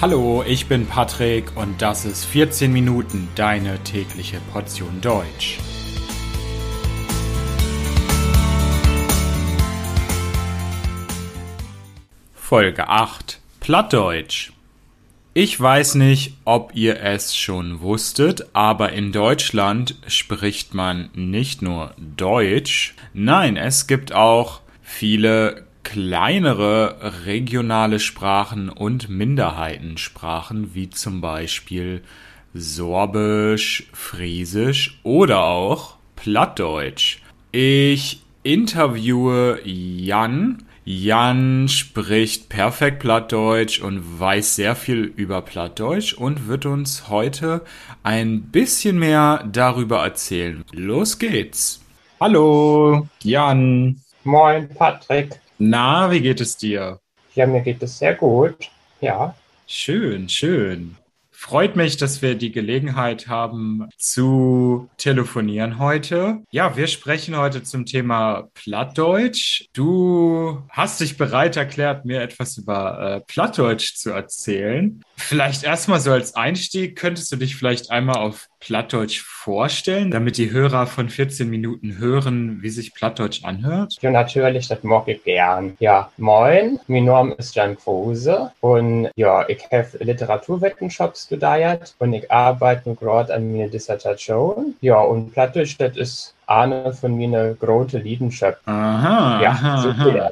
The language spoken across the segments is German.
Hallo, ich bin Patrick und das ist 14 Minuten deine tägliche Portion Deutsch. Folge 8 Plattdeutsch ich weiß nicht, ob ihr es schon wusstet, aber in Deutschland spricht man nicht nur Deutsch, nein, es gibt auch viele kleinere regionale Sprachen und Minderheitensprachen, wie zum Beispiel Sorbisch, Friesisch oder auch Plattdeutsch. Ich interviewe Jan, Jan spricht perfekt Plattdeutsch und weiß sehr viel über Plattdeutsch und wird uns heute ein bisschen mehr darüber erzählen. Los geht's. Hallo, Jan. Moin, Patrick. Na, wie geht es dir? Ja, mir geht es sehr gut. Ja. Schön, schön. Freut mich, dass wir die Gelegenheit haben zu telefonieren heute. Ja, wir sprechen heute zum Thema Plattdeutsch. Du hast dich bereit erklärt, mir etwas über äh, Plattdeutsch zu erzählen. Vielleicht erstmal so als Einstieg, könntest du dich vielleicht einmal auf Plattdeutsch vorstellen, damit die Hörer von 14 Minuten hören, wie sich Plattdeutsch anhört? Ja, natürlich, das mag ich gern. Ja, moin, mein Name ist Jan Kruse und ja, ich habe Literaturwissenschaft studiert und ich arbeite gerade an meiner Dissertation. Ja, und Plattdeutsch, das ist eine von meiner großen Leidenschaft. Aha, ja, aha, so aha.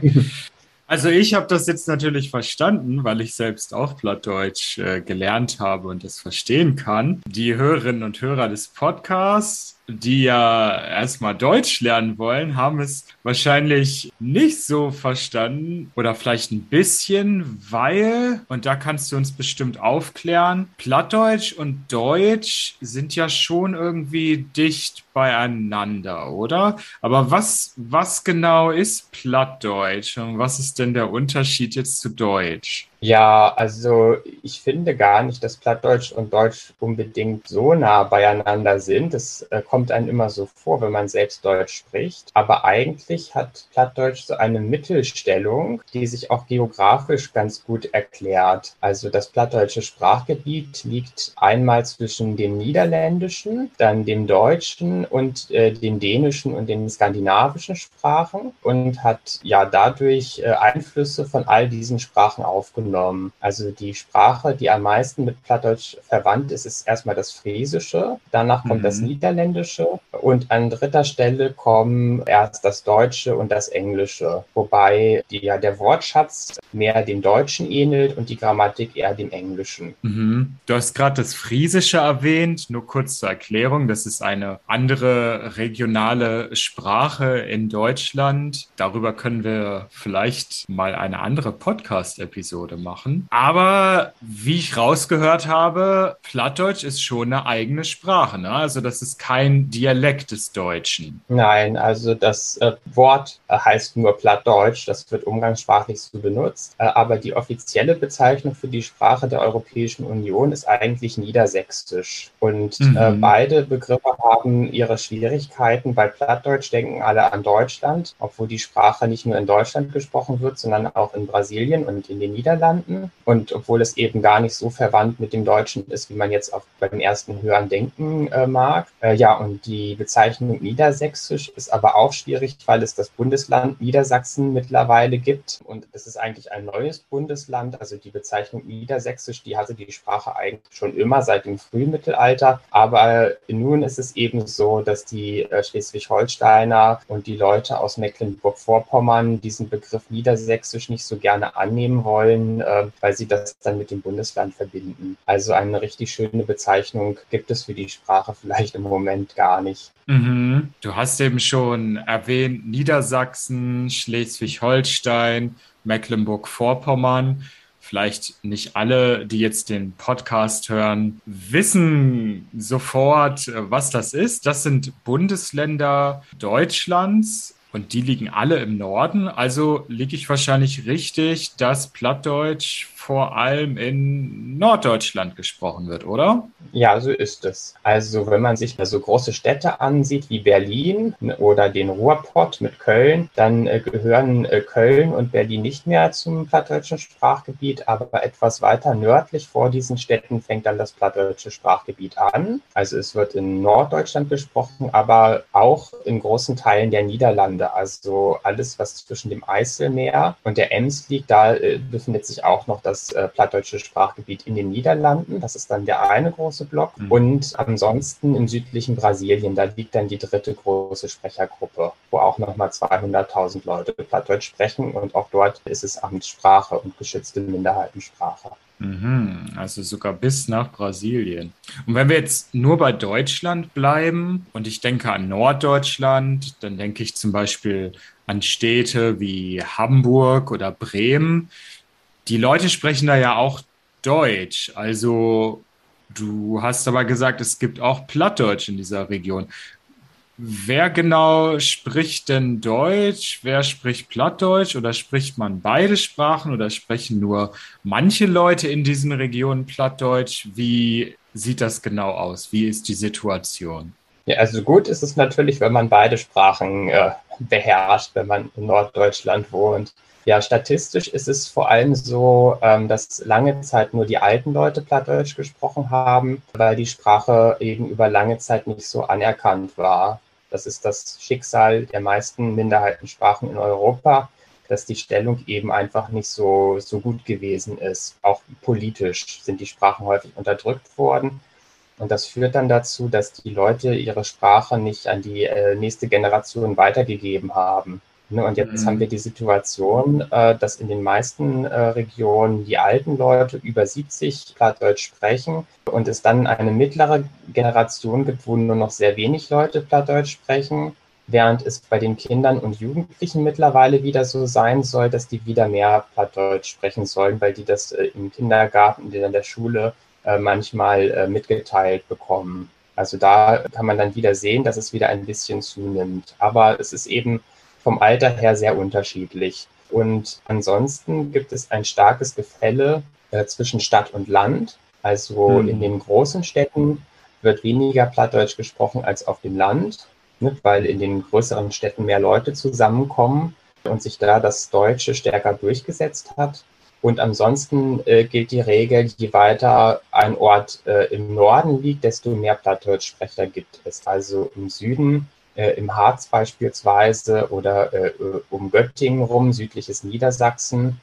Also ich habe das jetzt natürlich verstanden, weil ich selbst auch Plattdeutsch äh, gelernt habe und das verstehen kann. Die Hörerinnen und Hörer des Podcasts die ja erstmal Deutsch lernen wollen, haben es wahrscheinlich nicht so verstanden oder vielleicht ein bisschen, weil, und da kannst du uns bestimmt aufklären, Plattdeutsch und Deutsch sind ja schon irgendwie dicht beieinander, oder? Aber was, was genau ist Plattdeutsch und was ist denn der Unterschied jetzt zu Deutsch? Ja, also ich finde gar nicht, dass Plattdeutsch und Deutsch unbedingt so nah beieinander sind. Das äh, kommt einem immer so vor, wenn man selbst Deutsch spricht. Aber eigentlich hat Plattdeutsch so eine Mittelstellung, die sich auch geografisch ganz gut erklärt. Also das plattdeutsche Sprachgebiet liegt einmal zwischen dem Niederländischen, dann dem Deutschen und äh, den dänischen und den skandinavischen Sprachen und hat ja dadurch äh, Einflüsse von all diesen Sprachen aufgenommen genommen. Also die Sprache, die am meisten mit Plattdeutsch verwandt ist, ist erstmal das Friesische, danach kommt mhm. das Niederländische und an dritter Stelle kommen erst das Deutsche und das Englische, wobei die, ja, der Wortschatz mehr dem Deutschen ähnelt und die Grammatik eher dem Englischen. Mhm. Du hast gerade das Friesische erwähnt, nur kurz zur Erklärung, das ist eine andere regionale Sprache in Deutschland. Darüber können wir vielleicht mal eine andere Podcast-Episode machen. Aber wie ich rausgehört habe, Plattdeutsch ist schon eine eigene Sprache. Ne? Also das ist kein Dialekt des Deutschen. Nein, also das äh, Wort äh, heißt nur Plattdeutsch. Das wird umgangssprachlich so benutzt. Äh, aber die offizielle Bezeichnung für die Sprache der Europäischen Union ist eigentlich Niedersächsisch. Und äh, mhm. beide Begriffe haben ihre Schwierigkeiten. Bei Plattdeutsch denken alle an Deutschland, obwohl die Sprache nicht nur in Deutschland gesprochen wird, sondern auch in Brasilien und in den Niederlanden verstanden. Und obwohl es eben gar nicht so verwandt mit dem Deutschen ist, wie man jetzt auch beim ersten Hören denken äh, mag. Äh, ja, und die Bezeichnung Niedersächsisch ist aber auch schwierig, weil es das Bundesland Niedersachsen mittlerweile gibt. Und es ist eigentlich ein neues Bundesland. Also die Bezeichnung Niedersächsisch, die hatte die Sprache eigentlich schon immer seit dem Frühmittelalter. Aber nun ist es eben so, dass die äh, Schleswig-Holsteiner und die Leute aus Mecklenburg-Vorpommern diesen Begriff Niedersächsisch nicht so gerne annehmen wollen, äh, weil sie das dann mit dem Bundesland verbinden. Also eine richtig schöne Bezeichnung gibt es für die Sprache vielleicht im Moment gar nicht. Mhm. Du hast eben schon erwähnt, Niedersachsen, Schleswig-Holstein, Mecklenburg-Vorpommern vielleicht nicht alle, die jetzt den Podcast hören, wissen sofort, was das ist. Das sind Bundesländer Deutschlands und die liegen alle im Norden. Also liege ich wahrscheinlich richtig, dass Plattdeutsch vor allem in Norddeutschland gesprochen wird, oder? Ja, so ist es. Also wenn man sich so große Städte ansieht wie Berlin oder den Ruhrpott mit Köln, dann äh, gehören äh, Köln und Berlin nicht mehr zum plattdeutschen Sprachgebiet, aber etwas weiter nördlich vor diesen Städten fängt dann das plattdeutsche Sprachgebiet an. Also es wird in Norddeutschland gesprochen, aber auch in großen Teilen der Niederlande. Also alles, was zwischen dem Eiselmeer und der Ems liegt, da äh, befindet sich auch noch das das äh, plattdeutsche Sprachgebiet in den Niederlanden. Das ist dann der eine große Block. Mhm. Und ansonsten im südlichen Brasilien, da liegt dann die dritte große Sprechergruppe, wo auch nochmal 200.000 Leute Plattdeutsch sprechen. Und auch dort ist es Amtssprache und geschützte Minderheitensprache. Mhm, also sogar bis nach Brasilien. Und wenn wir jetzt nur bei Deutschland bleiben und ich denke an Norddeutschland, dann denke ich zum Beispiel an Städte wie Hamburg oder Bremen die Leute sprechen da ja auch Deutsch. Also du hast aber gesagt, es gibt auch Plattdeutsch in dieser Region. Wer genau spricht denn Deutsch? Wer spricht Plattdeutsch? Oder spricht man beide Sprachen oder sprechen nur manche Leute in diesen Regionen Plattdeutsch? Wie sieht das genau aus? Wie ist die Situation? Ja, also gut ist es natürlich, wenn man beide Sprachen äh, beherrscht, wenn man in Norddeutschland wohnt. Ja, statistisch ist es vor allem so, ähm, dass lange Zeit nur die alten Leute Plattdeutsch gesprochen haben, weil die Sprache eben über lange Zeit nicht so anerkannt war. Das ist das Schicksal der meisten Minderheitensprachen in Europa, dass die Stellung eben einfach nicht so, so gut gewesen ist. Auch politisch sind die Sprachen häufig unterdrückt worden. Und das führt dann dazu, dass die Leute ihre Sprache nicht an die äh, nächste Generation weitergegeben haben. Ne, und jetzt mhm. haben wir die Situation, äh, dass in den meisten äh, Regionen die alten Leute über 70 Plattdeutsch sprechen und es dann eine mittlere Generation gibt, wo nur noch sehr wenig Leute Plattdeutsch sprechen, während es bei den Kindern und Jugendlichen mittlerweile wieder so sein soll, dass die wieder mehr Plattdeutsch sprechen sollen, weil die das äh, im Kindergarten, in der Schule manchmal mitgeteilt bekommen. Also da kann man dann wieder sehen, dass es wieder ein bisschen zunimmt. Aber es ist eben vom Alter her sehr unterschiedlich. Und ansonsten gibt es ein starkes Gefälle äh, zwischen Stadt und Land. Also mhm. in den großen Städten wird weniger Plattdeutsch gesprochen als auf dem Land, ne, weil in den größeren Städten mehr Leute zusammenkommen und sich da das Deutsche stärker durchgesetzt hat. Und ansonsten äh, gilt die Regel, je weiter ein Ort äh, im Norden liegt, desto mehr Plattdeutschsprecher gibt es. Also im Süden äh, im Harz beispielsweise oder äh, um Göttingen rum, südliches Niedersachsen,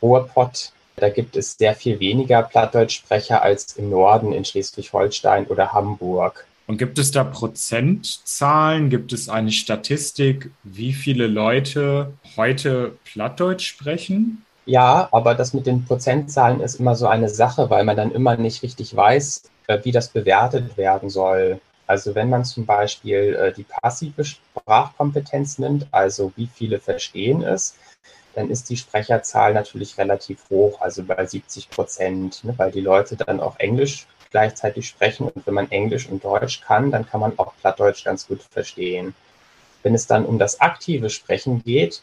Ruhrpott. Da gibt es sehr viel weniger Plattdeutschsprecher als im Norden in Schleswig-Holstein oder Hamburg. Und gibt es da Prozentzahlen? Gibt es eine Statistik, wie viele Leute heute Plattdeutsch sprechen? Ja, aber das mit den Prozentzahlen ist immer so eine Sache, weil man dann immer nicht richtig weiß, äh, wie das bewertet werden soll. Also wenn man zum Beispiel äh, die passive Sprachkompetenz nimmt, also wie viele verstehen es, dann ist die Sprecherzahl natürlich relativ hoch, also bei 70 Prozent, ne, weil die Leute dann auch Englisch gleichzeitig sprechen und wenn man Englisch und Deutsch kann, dann kann man auch Plattdeutsch ganz gut verstehen. Wenn es dann um das aktive Sprechen geht,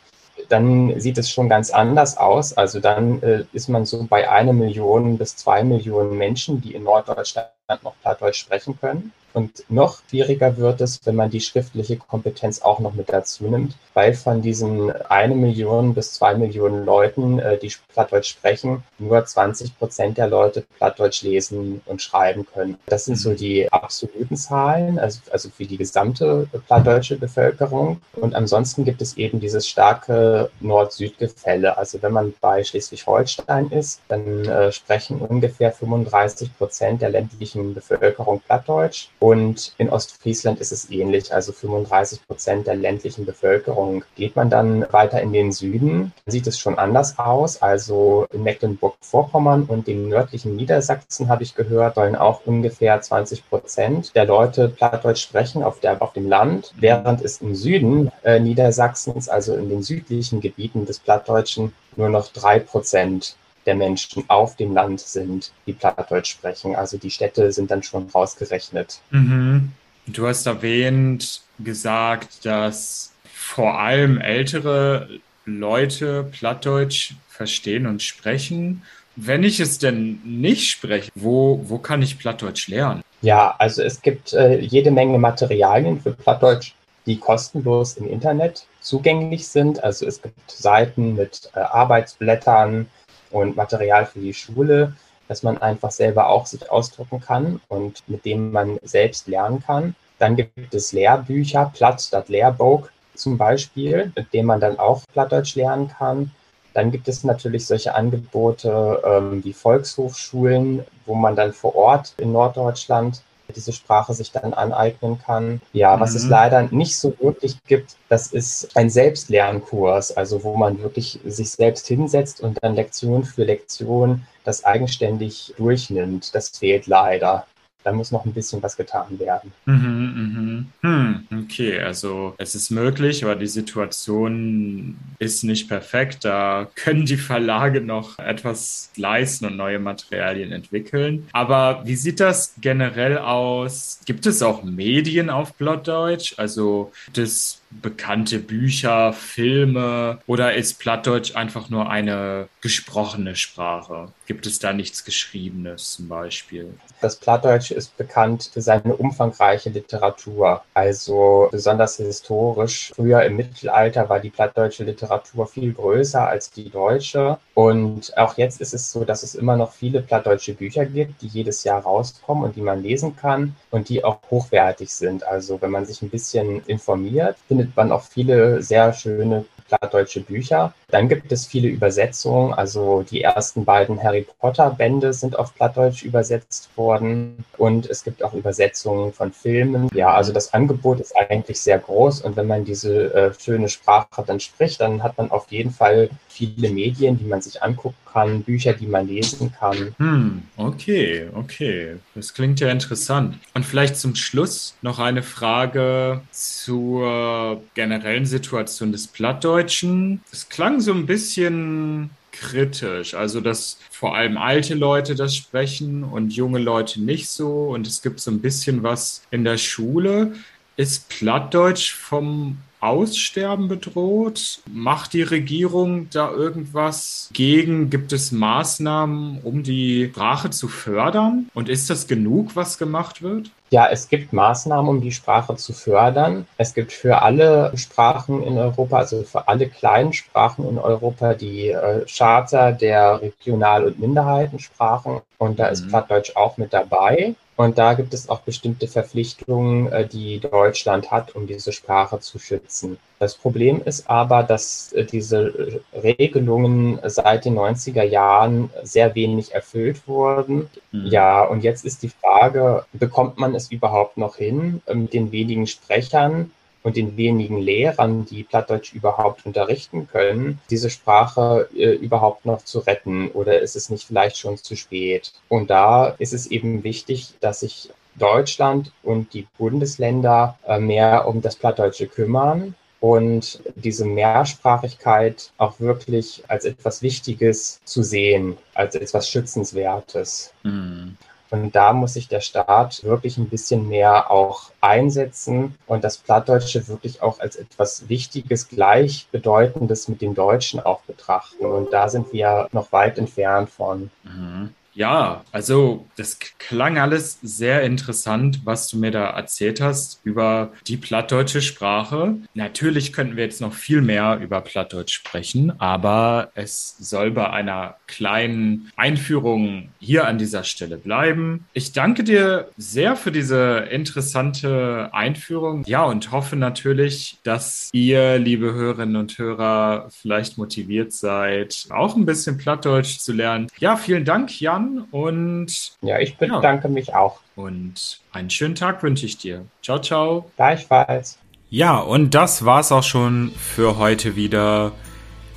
dann sieht es schon ganz anders aus. Also dann äh, ist man so bei einer Million bis zwei Millionen Menschen, die in Norddeutschland noch Plattdeutsch sprechen können. Und noch schwieriger wird es, wenn man die schriftliche Kompetenz auch noch mit dazu nimmt, weil von diesen eine Million bis zwei Millionen Leuten, äh, die Plattdeutsch sprechen, nur 20 Prozent der Leute Plattdeutsch lesen und schreiben können. Das sind so die absoluten Zahlen, also, also für die gesamte plattdeutsche Bevölkerung. Und ansonsten gibt es eben dieses starke Nord-Süd-Gefälle. Also wenn man bei Schleswig-Holstein ist, dann äh, sprechen ungefähr 35 Prozent der ländlichen Bevölkerung Plattdeutsch. Und in Ostfriesland ist es ähnlich, also 35 Prozent der ländlichen Bevölkerung. Geht man dann weiter in den Süden, sieht es schon anders aus. Also in Mecklenburg-Vorpommern und dem nördlichen Niedersachsen habe ich gehört, sollen auch ungefähr 20 Prozent der Leute Plattdeutsch sprechen auf, der, auf dem Land, während es im Süden äh, Niedersachsens, also in den südlichen Gebieten des Plattdeutschen, nur noch drei Prozent der Menschen auf dem Land sind, die Plattdeutsch sprechen. Also die Städte sind dann schon rausgerechnet. Mhm. Du hast erwähnt, gesagt, dass vor allem ältere Leute Plattdeutsch verstehen und sprechen. Wenn ich es denn nicht spreche, wo, wo kann ich Plattdeutsch lernen? Ja, also es gibt äh, jede Menge Materialien für Plattdeutsch, die kostenlos im Internet zugänglich sind. Also es gibt Seiten mit äh, Arbeitsblättern und Material für die Schule, das man einfach selber auch sich ausdrucken kann und mit dem man selbst lernen kann. Dann gibt es Lehrbücher, Platt statt Lehrbuch zum Beispiel, mit dem man dann auch Plattdeutsch lernen kann. Dann gibt es natürlich solche Angebote ähm, wie Volkshochschulen, wo man dann vor Ort in Norddeutschland diese Sprache sich dann aneignen kann. Ja, mhm. was es mhm. leider nicht so wirklich gibt, das ist ein Selbstlernkurs, also wo man wirklich sich selbst hinsetzt und dann Lektion für Lektion das eigenständig durchnimmt. Das fehlt leider da muss noch ein bisschen was getan werden. Mhm, mhm. Hm, okay, also es ist möglich, aber die Situation ist nicht perfekt. Da können die Verlage noch etwas leisten und neue Materialien entwickeln. Aber wie sieht das generell aus? Gibt es auch Medien auf Plattdeutsch? Also das bekannte Bücher, Filme oder ist Plattdeutsch einfach nur eine gesprochene Sprache? Gibt es da nichts Geschriebenes zum Beispiel? Das Plattdeutsch ist bekannt für seine umfangreiche Literatur, also besonders historisch. Früher im Mittelalter war die plattdeutsche Literatur viel größer als die deutsche und auch jetzt ist es so, dass es immer noch viele plattdeutsche Bücher gibt, die jedes Jahr rauskommen und die man lesen kann und die auch hochwertig sind. Also wenn man sich ein bisschen informiert, findet man auch viele sehr schöne plattdeutsche Bücher. Dann gibt es viele Übersetzungen. Also die ersten beiden Harry Potter Bände sind auf Plattdeutsch übersetzt worden. Und es gibt auch Übersetzungen von Filmen. Ja, also das Angebot ist eigentlich sehr groß. Und wenn man diese äh, schöne Sprache dann spricht, dann hat man auf jeden Fall viele Medien, die man sich angucken kann, Bücher, die man lesen kann. Hm, okay, okay. Das klingt ja interessant. Und vielleicht zum Schluss noch eine Frage zur generellen Situation des Plattdeutschen. Es klang so ein bisschen kritisch. Also, dass vor allem alte Leute das sprechen und junge Leute nicht so. Und es gibt so ein bisschen was in der Schule. Ist Plattdeutsch vom Aussterben bedroht? Macht die Regierung da irgendwas gegen? Gibt es Maßnahmen, um die Sprache zu fördern? Und ist das genug, was gemacht wird? Ja, es gibt Maßnahmen, um die Sprache zu fördern. Es gibt für alle Sprachen in Europa, also für alle kleinen Sprachen in Europa, die äh, Charta der Regional- und Minderheitensprachen. Und da ist mhm. Plattdeutsch auch mit dabei. Und da gibt es auch bestimmte Verpflichtungen, äh, die Deutschland hat, um diese Sprache zu schützen. Das Problem ist aber, dass äh, diese Regelungen seit den 90er Jahren sehr wenig erfüllt wurden. Mhm. Ja, und jetzt ist die Frage, bekommt man es überhaupt noch hin, äh, mit den wenigen Sprechern und den wenigen Lehrern, die Plattdeutsch überhaupt unterrichten können, diese Sprache äh, überhaupt noch zu retten oder ist es nicht vielleicht schon zu spät? Und da ist es eben wichtig, dass sich Deutschland und die Bundesländer äh, mehr um das Plattdeutsche kümmern und diese Mehrsprachigkeit auch wirklich als etwas Wichtiges zu sehen, als etwas Schützenswertes. Mhm. Und da muss sich der Staat wirklich ein bisschen mehr auch einsetzen und das Plattdeutsche wirklich auch als etwas Wichtiges, gleichbedeutendes mit dem Deutschen auch betrachten. Und da sind wir noch weit entfernt von. Mhm. Ja, also das klang alles sehr interessant, was du mir da erzählt hast über die plattdeutsche Sprache. Natürlich könnten wir jetzt noch viel mehr über Plattdeutsch sprechen, aber es soll bei einer kleinen Einführung hier an dieser Stelle bleiben. Ich danke dir sehr für diese interessante Einführung. Ja, und hoffe natürlich, dass ihr, liebe Hörerinnen und Hörer, vielleicht motiviert seid, auch ein bisschen Plattdeutsch zu lernen. Ja, vielen Dank, Jan und. Ja, ich bedanke ja. mich auch. Und einen schönen Tag wünsche ich dir. Ciao, ciao. Gleichfalls. Ja, und das war's auch schon für heute wieder.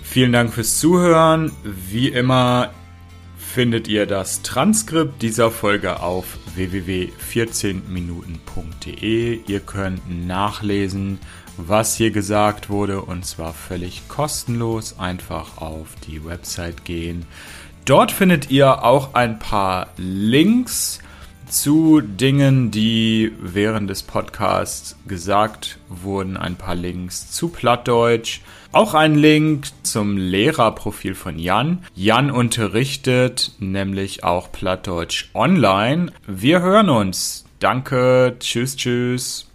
Vielen Dank fürs Zuhören. Wie immer findet ihr das Transkript dieser Folge auf www.14minuten.de. Ihr könnt nachlesen, was hier gesagt wurde und zwar völlig kostenlos. Einfach auf die Website gehen Dort findet ihr auch ein paar Links Zu Dingen, die während des Podcasts gesagt wurden, ein paar Links zu Plattdeutsch. Auch ein Link zum Lehrerprofil von Jan. Jan unterrichtet nämlich auch Plattdeutsch online. Wir hören uns. Danke. Tschüss, tschüss.